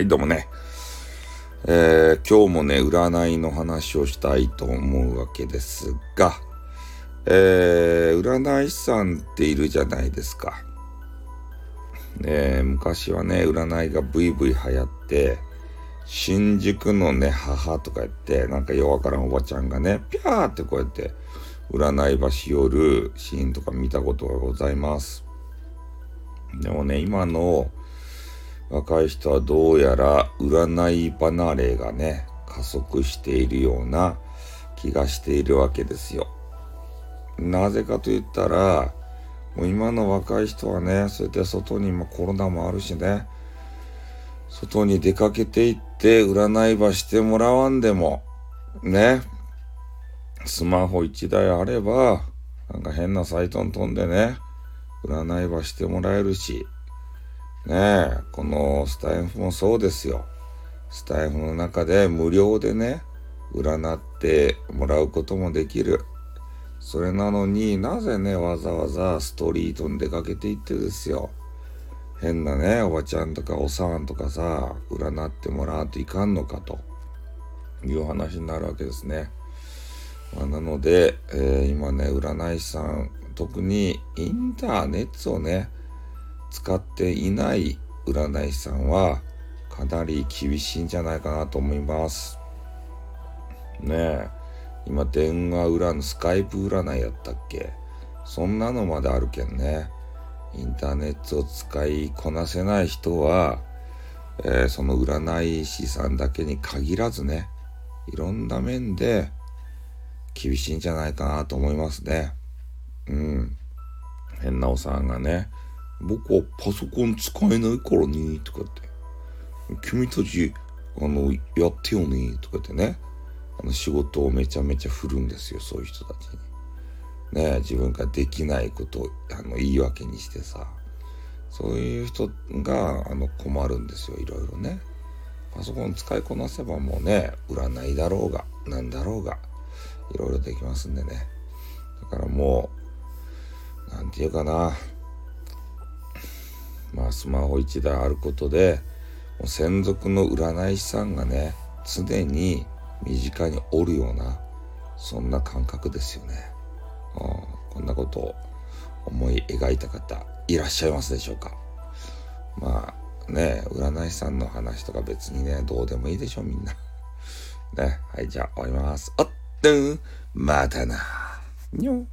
はい、どうもね。えー、今日もね、占いの話をしたいと思うわけですが、えー、占い師さんっているじゃないですか。ね昔はね、占いがブイブイ流行って、新宿のね、母とか言って、なんかよわからんおばちゃんがね、ピャーってこうやって、占い場しよるシーンとか見たことがございます。でもね、今の若い人はどうやら占い離れがね、加速しているような気がしているわけですよ。なぜかと言ったら、もう今の若い人はね、そうやって外に今コロナもあるしね、外に出かけていって占い場してもらわんでも、ね、スマホ1台あれば、なんか変なサイトに飛んでね、占い場してもらえるし、ねえ、このスタイフもそうですよ。スタイフの中で無料でね、占ってもらうこともできる。それなのになぜね、わざわざストリートに出かけていってですよ。変なね、おばちゃんとかおさんとかさ、占ってもらわんといかんのかという話になるわけですね。まあ、なので、えー、今ね、占い師さん、特にインターネットをね、使っていない占い師さんはかなり厳しいんじゃないかなと思います。ねえ、今電話占い、スカイプ占いやったっけ？そんなのまであるけんね。インターネットを使いこなせない人は、えー、その占い師さんだけに限らずね、いろんな面で厳しいんじゃないかなと思いますね。うん。変なおさんがね、僕はパソコン使えないからね、とかって。君たち、あの、やってよね、とかってね。あの、仕事をめちゃめちゃ振るんですよ、そういう人たちに。ね自分ができないことを、あの、言い訳にしてさ。そういう人が、あの、困るんですよ、いろいろね。パソコン使いこなせばもうね、占いだろうが、なんだろうが、いろいろできますんでね。だからもう、なんていうかな。スマホ1台あることで専属の占い師さんがね常に身近におるようなそんな感覚ですよね。うん、こんなことを思い描いた方いらっしゃいますでしょうかまあね占い師さんの話とか別にねどうでもいいでしょみんな。ねはいじゃあ終わります。おっとまたな。にょ